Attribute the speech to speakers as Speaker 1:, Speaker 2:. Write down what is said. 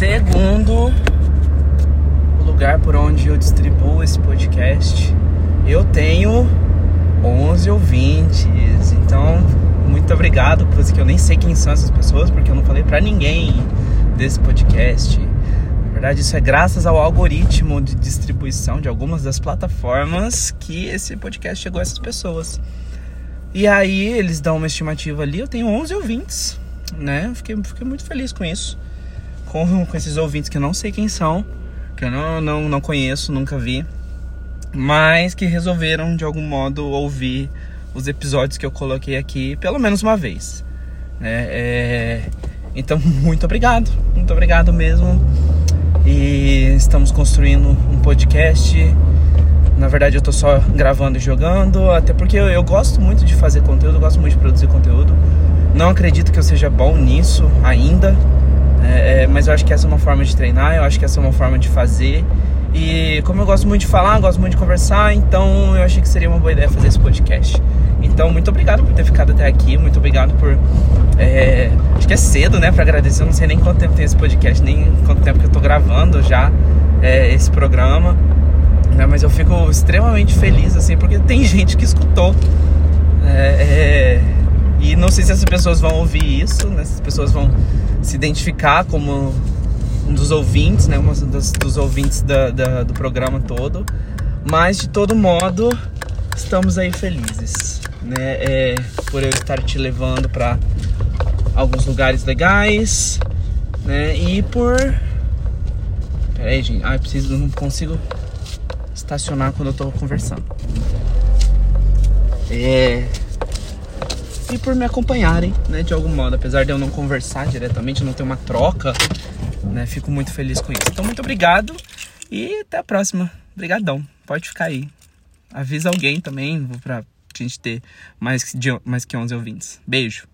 Speaker 1: Segundo o lugar por onde eu distribuo esse podcast, eu tenho 11 ouvintes. Então, muito obrigado, porque eu nem sei quem são essas pessoas, porque eu não falei para ninguém desse podcast. Na verdade, isso é graças ao algoritmo de distribuição de algumas das plataformas que esse podcast chegou a essas pessoas. E aí, eles dão uma estimativa ali, eu tenho 11 ouvintes, né? Fiquei, fiquei muito feliz com isso. Com, com esses ouvintes que eu não sei quem são, que eu não, não, não conheço, nunca vi, mas que resolveram de algum modo ouvir os episódios que eu coloquei aqui pelo menos uma vez. Né? É... Então, muito obrigado, muito obrigado mesmo. E estamos construindo um podcast. Na verdade, eu tô só gravando e jogando, até porque eu, eu gosto muito de fazer conteúdo, gosto muito de produzir conteúdo. Não acredito que eu seja bom nisso ainda, é, é, mas eu acho que essa é uma forma de treinar, eu acho que essa é uma forma de fazer. E como eu gosto muito de falar, gosto muito de conversar, então eu achei que seria uma boa ideia fazer esse podcast. Então, muito obrigado por ter ficado até aqui, muito obrigado por. É, acho que é cedo, né, para agradecer. Eu não sei nem quanto tempo tem esse podcast, nem quanto tempo que eu tô gravando já é, esse programa. Né, mas eu fico extremamente feliz, assim, porque tem gente que escutou. É, é e não sei se essas pessoas vão ouvir isso, né, se as pessoas vão se identificar como um dos ouvintes, né? Um dos, dos ouvintes da, da, do programa todo. Mas de todo modo, estamos aí felizes, né? É, por eu estar te levando para alguns lugares legais, né? E por. Peraí, gente. Ah, eu preciso. Não consigo estacionar quando eu tô conversando. É. E por me acompanharem, né? De algum modo. Apesar de eu não conversar diretamente, não ter uma troca né? Fico muito feliz com isso. Então, muito obrigado e até a próxima. Obrigadão. Pode ficar aí. Avisa alguém também pra gente ter mais, de, mais que 11 ouvintes. Beijo.